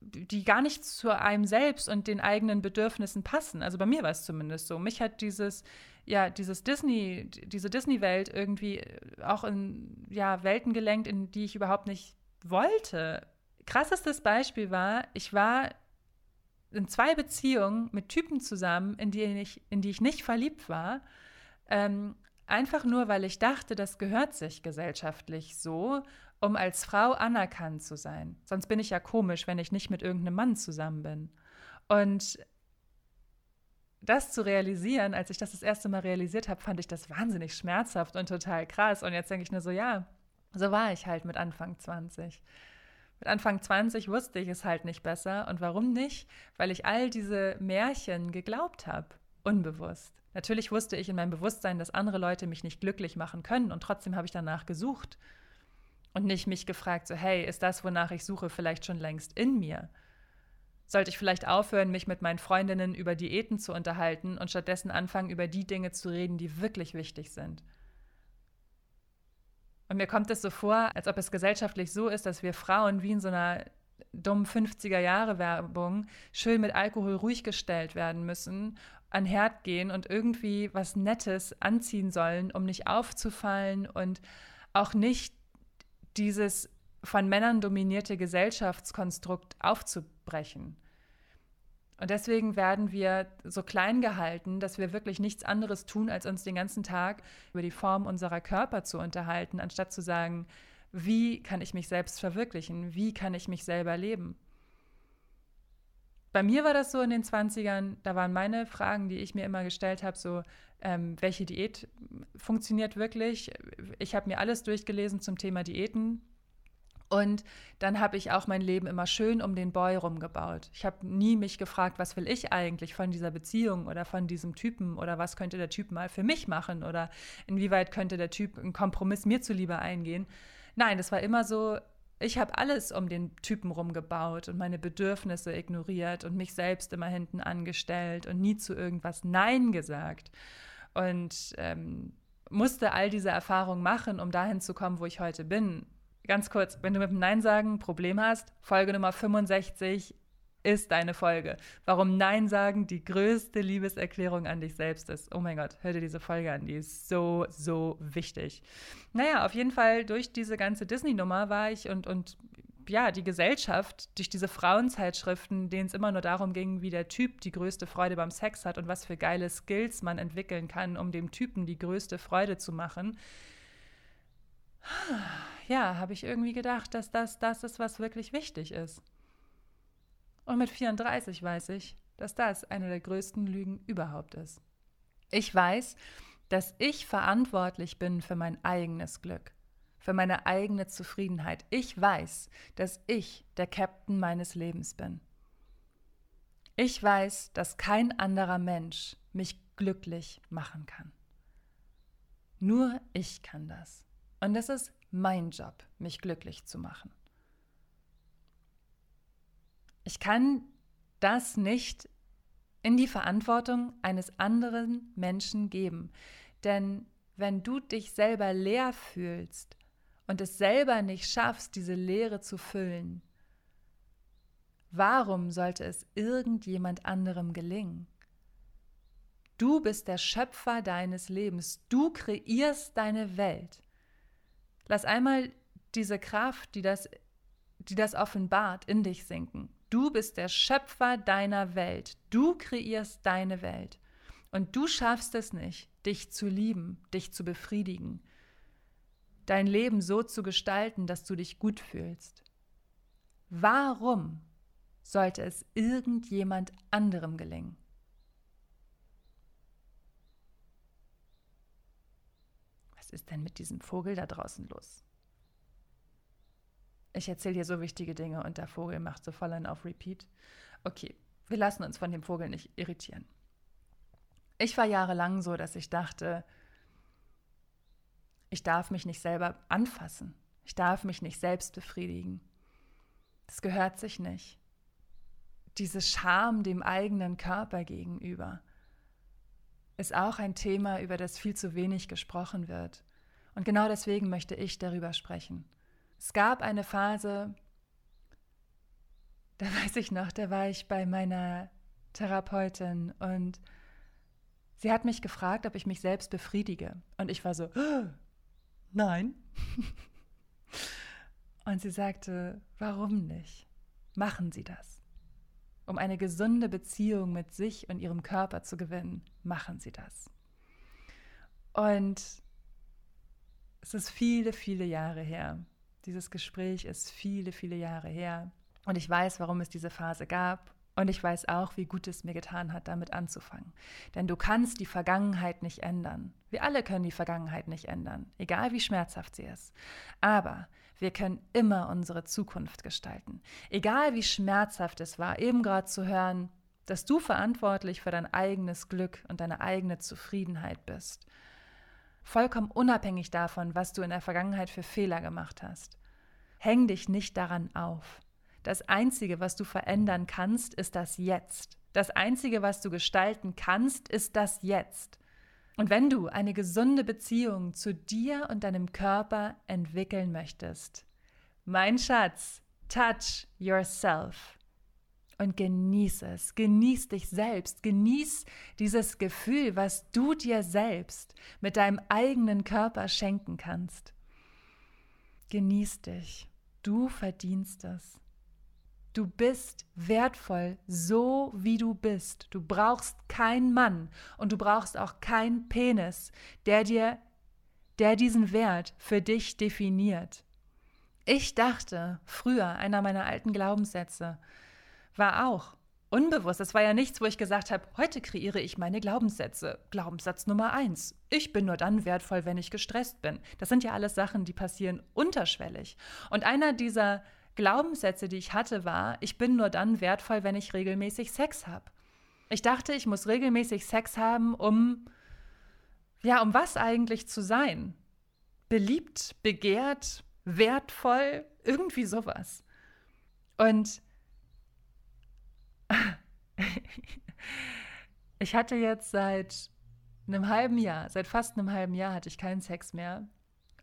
die gar nicht zu einem selbst und den eigenen Bedürfnissen passen. Also bei mir war es zumindest so. Mich hat dieses, ja, dieses Disney, diese Disney-Welt irgendwie auch in ja, Welten gelenkt, in die ich überhaupt nicht wollte. Krassestes Beispiel war, ich war in zwei Beziehungen mit Typen zusammen, in die ich, in die ich nicht verliebt war. Ähm, Einfach nur, weil ich dachte, das gehört sich gesellschaftlich so, um als Frau anerkannt zu sein. Sonst bin ich ja komisch, wenn ich nicht mit irgendeinem Mann zusammen bin. Und das zu realisieren, als ich das das erste Mal realisiert habe, fand ich das wahnsinnig schmerzhaft und total krass. Und jetzt denke ich nur so, ja, so war ich halt mit Anfang 20. Mit Anfang 20 wusste ich es halt nicht besser. Und warum nicht? Weil ich all diese Märchen geglaubt habe, unbewusst. Natürlich wusste ich in meinem Bewusstsein, dass andere Leute mich nicht glücklich machen können und trotzdem habe ich danach gesucht und nicht mich gefragt, so hey, ist das, wonach ich suche, vielleicht schon längst in mir? Sollte ich vielleicht aufhören, mich mit meinen Freundinnen über Diäten zu unterhalten und stattdessen anfangen, über die Dinge zu reden, die wirklich wichtig sind? Und mir kommt es so vor, als ob es gesellschaftlich so ist, dass wir Frauen wie in so einer dummen 50er-Jahre-Werbung schön mit Alkohol ruhig gestellt werden müssen, an Herd gehen und irgendwie was Nettes anziehen sollen, um nicht aufzufallen und auch nicht dieses von Männern dominierte Gesellschaftskonstrukt aufzubrechen. Und deswegen werden wir so klein gehalten, dass wir wirklich nichts anderes tun, als uns den ganzen Tag über die Form unserer Körper zu unterhalten, anstatt zu sagen, wie kann ich mich selbst verwirklichen? Wie kann ich mich selber leben? Bei mir war das so in den 20ern, da waren meine Fragen, die ich mir immer gestellt habe, so, ähm, welche Diät funktioniert wirklich? Ich habe mir alles durchgelesen zum Thema Diäten, und dann habe ich auch mein Leben immer schön um den Boy rumgebaut. Ich habe nie mich gefragt, was will ich eigentlich von dieser Beziehung oder von diesem Typen oder was könnte der Typ mal für mich machen oder inwieweit könnte der Typ einen Kompromiss mir zuliebe eingehen. Nein, das war immer so, ich habe alles um den Typen rumgebaut und meine Bedürfnisse ignoriert und mich selbst immer hinten angestellt und nie zu irgendwas Nein gesagt. Und ähm, musste all diese Erfahrungen machen, um dahin zu kommen, wo ich heute bin ganz kurz, wenn du mit dem Nein sagen Problem hast, Folge Nummer 65 ist deine Folge. Warum Nein sagen die größte Liebeserklärung an dich selbst ist. Oh mein Gott, hör dir diese Folge an, die ist so, so wichtig. Naja, auf jeden Fall durch diese ganze Disney-Nummer war ich und, und ja, die Gesellschaft, durch diese Frauenzeitschriften, denen es immer nur darum ging, wie der Typ die größte Freude beim Sex hat und was für geile Skills man entwickeln kann, um dem Typen die größte Freude zu machen ja, habe ich irgendwie gedacht, dass das das ist, was wirklich wichtig ist. Und mit 34 weiß ich, dass das eine der größten Lügen überhaupt ist. Ich weiß, dass ich verantwortlich bin für mein eigenes Glück, für meine eigene Zufriedenheit. Ich weiß, dass ich der Captain meines Lebens bin. Ich weiß, dass kein anderer Mensch mich glücklich machen kann. Nur ich kann das. Und es ist mein Job, mich glücklich zu machen. Ich kann das nicht in die Verantwortung eines anderen Menschen geben. Denn wenn du dich selber leer fühlst und es selber nicht schaffst, diese Leere zu füllen, warum sollte es irgendjemand anderem gelingen? Du bist der Schöpfer deines Lebens. Du kreierst deine Welt. Lass einmal diese Kraft, die das, die das offenbart, in dich sinken. Du bist der Schöpfer deiner Welt. Du kreierst deine Welt. Und du schaffst es nicht, dich zu lieben, dich zu befriedigen, dein Leben so zu gestalten, dass du dich gut fühlst. Warum sollte es irgendjemand anderem gelingen? was ist denn mit diesem Vogel da draußen los? Ich erzähle hier so wichtige Dinge und der Vogel macht so voll einen auf Repeat. Okay, wir lassen uns von dem Vogel nicht irritieren. Ich war jahrelang so, dass ich dachte, ich darf mich nicht selber anfassen. Ich darf mich nicht selbst befriedigen. Das gehört sich nicht. Diese Scham dem eigenen Körper gegenüber ist auch ein Thema, über das viel zu wenig gesprochen wird. Und genau deswegen möchte ich darüber sprechen. Es gab eine Phase, da weiß ich noch, da war ich bei meiner Therapeutin und sie hat mich gefragt, ob ich mich selbst befriedige. Und ich war so, nein. und sie sagte, warum nicht? Machen Sie das. Um eine gesunde Beziehung mit sich und ihrem Körper zu gewinnen, machen Sie das. Und es ist viele, viele Jahre her. Dieses Gespräch ist viele, viele Jahre her. Und ich weiß, warum es diese Phase gab. Und ich weiß auch, wie gut es mir getan hat, damit anzufangen. Denn du kannst die Vergangenheit nicht ändern. Wir alle können die Vergangenheit nicht ändern, egal wie schmerzhaft sie ist. Aber wir können immer unsere Zukunft gestalten. Egal wie schmerzhaft es war, eben gerade zu hören, dass du verantwortlich für dein eigenes Glück und deine eigene Zufriedenheit bist. Vollkommen unabhängig davon, was du in der Vergangenheit für Fehler gemacht hast. Häng dich nicht daran auf. Das Einzige, was du verändern kannst, ist das Jetzt. Das Einzige, was du gestalten kannst, ist das Jetzt. Und wenn du eine gesunde Beziehung zu dir und deinem Körper entwickeln möchtest, mein Schatz, touch yourself und genieß es. Genieß dich selbst. Genieß dieses Gefühl, was du dir selbst mit deinem eigenen Körper schenken kannst. Genieß dich. Du verdienst es. Du bist wertvoll, so wie du bist. Du brauchst keinen Mann und du brauchst auch keinen Penis, der dir, der diesen Wert für dich definiert. Ich dachte früher, einer meiner alten Glaubenssätze war auch unbewusst. Es war ja nichts, wo ich gesagt habe, heute kreiere ich meine Glaubenssätze. Glaubenssatz Nummer eins. Ich bin nur dann wertvoll, wenn ich gestresst bin. Das sind ja alles Sachen, die passieren unterschwellig. Und einer dieser Glaubenssätze, die ich hatte, war, ich bin nur dann wertvoll, wenn ich regelmäßig Sex habe. Ich dachte, ich muss regelmäßig Sex haben, um, ja, um was eigentlich zu sein? Beliebt, begehrt, wertvoll, irgendwie sowas. Und ich hatte jetzt seit einem halben Jahr, seit fast einem halben Jahr hatte ich keinen Sex mehr.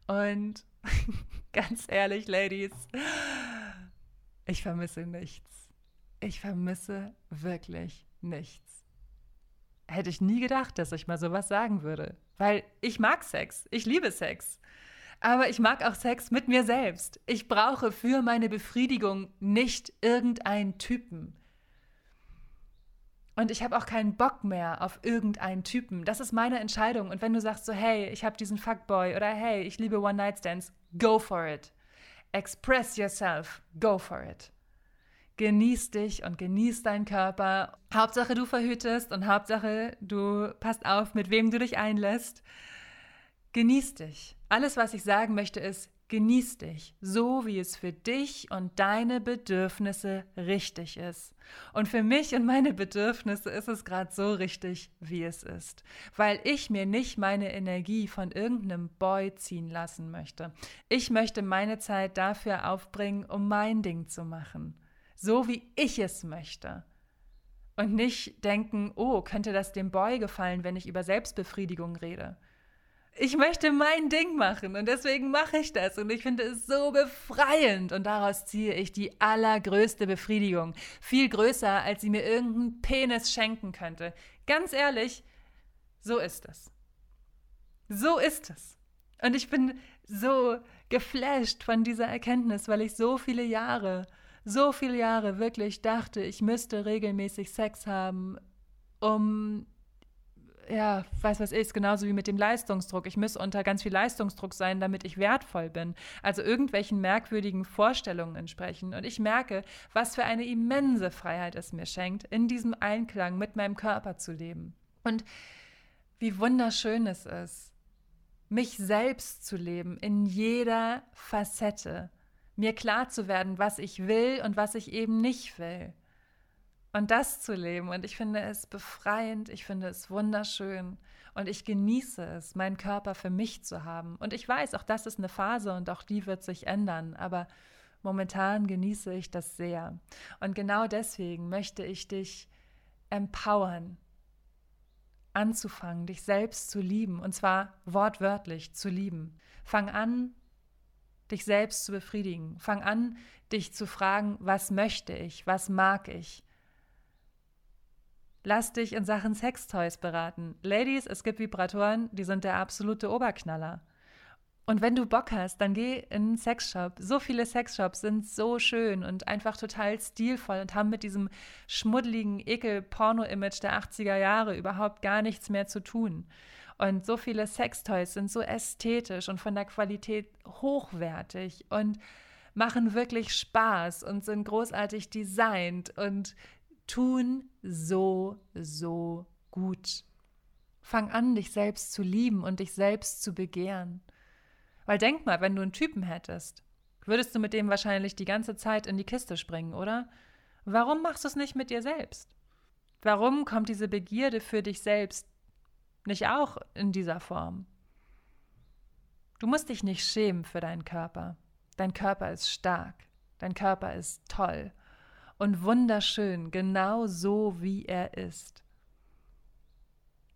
Und ganz ehrlich, Ladies, ich vermisse nichts. Ich vermisse wirklich nichts. Hätte ich nie gedacht, dass ich mal sowas sagen würde. Weil ich mag Sex. Ich liebe Sex. Aber ich mag auch Sex mit mir selbst. Ich brauche für meine Befriedigung nicht irgendeinen Typen. Und ich habe auch keinen Bock mehr auf irgendeinen Typen. Das ist meine Entscheidung. Und wenn du sagst so, hey, ich habe diesen Fuckboy oder hey, ich liebe One-Night-Stands, go for it. Express yourself. Go for it. Genieß dich und genieß deinen Körper. Hauptsache du verhütest und Hauptsache du passt auf, mit wem du dich einlässt. Genieß dich. Alles, was ich sagen möchte, ist, Genieß dich, so wie es für dich und deine Bedürfnisse richtig ist. Und für mich und meine Bedürfnisse ist es gerade so richtig, wie es ist, weil ich mir nicht meine Energie von irgendeinem Boy ziehen lassen möchte. Ich möchte meine Zeit dafür aufbringen, um mein Ding zu machen, so wie ich es möchte. Und nicht denken, oh, könnte das dem Boy gefallen, wenn ich über Selbstbefriedigung rede ich möchte mein Ding machen und deswegen mache ich das und ich finde es so befreiend und daraus ziehe ich die allergrößte Befriedigung. Viel größer, als sie mir irgendein Penis schenken könnte. Ganz ehrlich, so ist es. So ist es. Und ich bin so geflasht von dieser Erkenntnis, weil ich so viele Jahre, so viele Jahre wirklich dachte, ich müsste regelmäßig Sex haben, um ja, weiß was ist, genauso wie mit dem Leistungsdruck. Ich muss unter ganz viel Leistungsdruck sein, damit ich wertvoll bin. Also irgendwelchen merkwürdigen Vorstellungen entsprechen. Und ich merke, was für eine immense Freiheit es mir schenkt, in diesem Einklang mit meinem Körper zu leben. Und wie wunderschön es ist, mich selbst zu leben in jeder Facette, mir klar zu werden, was ich will und was ich eben nicht will und das zu leben. Und ich finde es befreiend, ich finde es wunderschön und ich genieße es, meinen Körper für mich zu haben. Und ich weiß, auch das ist eine Phase und auch die wird sich ändern, aber momentan genieße ich das sehr. Und genau deswegen möchte ich dich empowern, anzufangen, dich selbst zu lieben, und zwar wortwörtlich zu lieben. Fang an, dich selbst zu befriedigen. Fang an, dich zu fragen, was möchte ich, was mag ich, Lass dich in Sachen Sextoys beraten. Ladies, es gibt Vibratoren, die sind der absolute Oberknaller. Und wenn du Bock hast, dann geh in einen Sexshop. So viele Sexshops sind so schön und einfach total stilvoll und haben mit diesem schmuddeligen Ekel-Porno-Image der 80er Jahre überhaupt gar nichts mehr zu tun. Und so viele Sextoys sind so ästhetisch und von der Qualität hochwertig und machen wirklich Spaß und sind großartig designt und tun so, so gut. Fang an, dich selbst zu lieben und dich selbst zu begehren. Weil denk mal, wenn du einen Typen hättest, würdest du mit dem wahrscheinlich die ganze Zeit in die Kiste springen, oder? Warum machst du es nicht mit dir selbst? Warum kommt diese Begierde für dich selbst nicht auch in dieser Form? Du musst dich nicht schämen für deinen Körper. Dein Körper ist stark. Dein Körper ist toll und wunderschön, genau so wie er ist.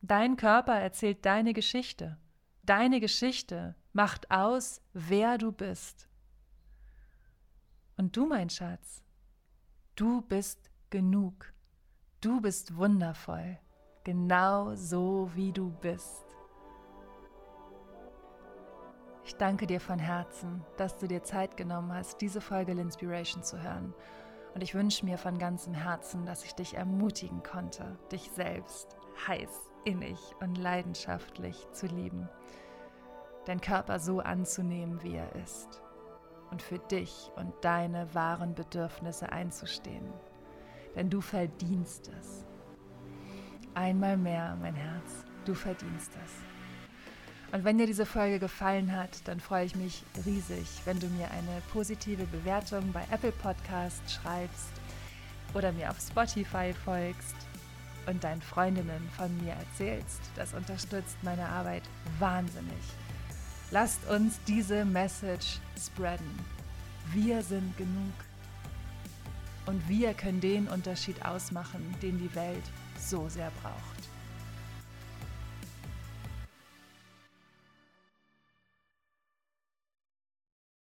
Dein Körper erzählt deine Geschichte. Deine Geschichte macht aus, wer du bist. Und du, mein Schatz, du bist genug. Du bist wundervoll, genau so wie du bist. Ich danke dir von Herzen, dass du dir Zeit genommen hast, diese Folge L'Inspiration zu hören. Und ich wünsche mir von ganzem Herzen, dass ich dich ermutigen konnte, dich selbst heiß, innig und leidenschaftlich zu lieben. Dein Körper so anzunehmen, wie er ist. Und für dich und deine wahren Bedürfnisse einzustehen. Denn du verdienst es. Einmal mehr, mein Herz, du verdienst es. Und wenn dir diese Folge gefallen hat, dann freue ich mich riesig, wenn du mir eine positive Bewertung bei Apple Podcast schreibst oder mir auf Spotify folgst und deinen Freundinnen von mir erzählst. Das unterstützt meine Arbeit wahnsinnig. Lasst uns diese Message spreaden. Wir sind genug. Und wir können den Unterschied ausmachen, den die Welt so sehr braucht.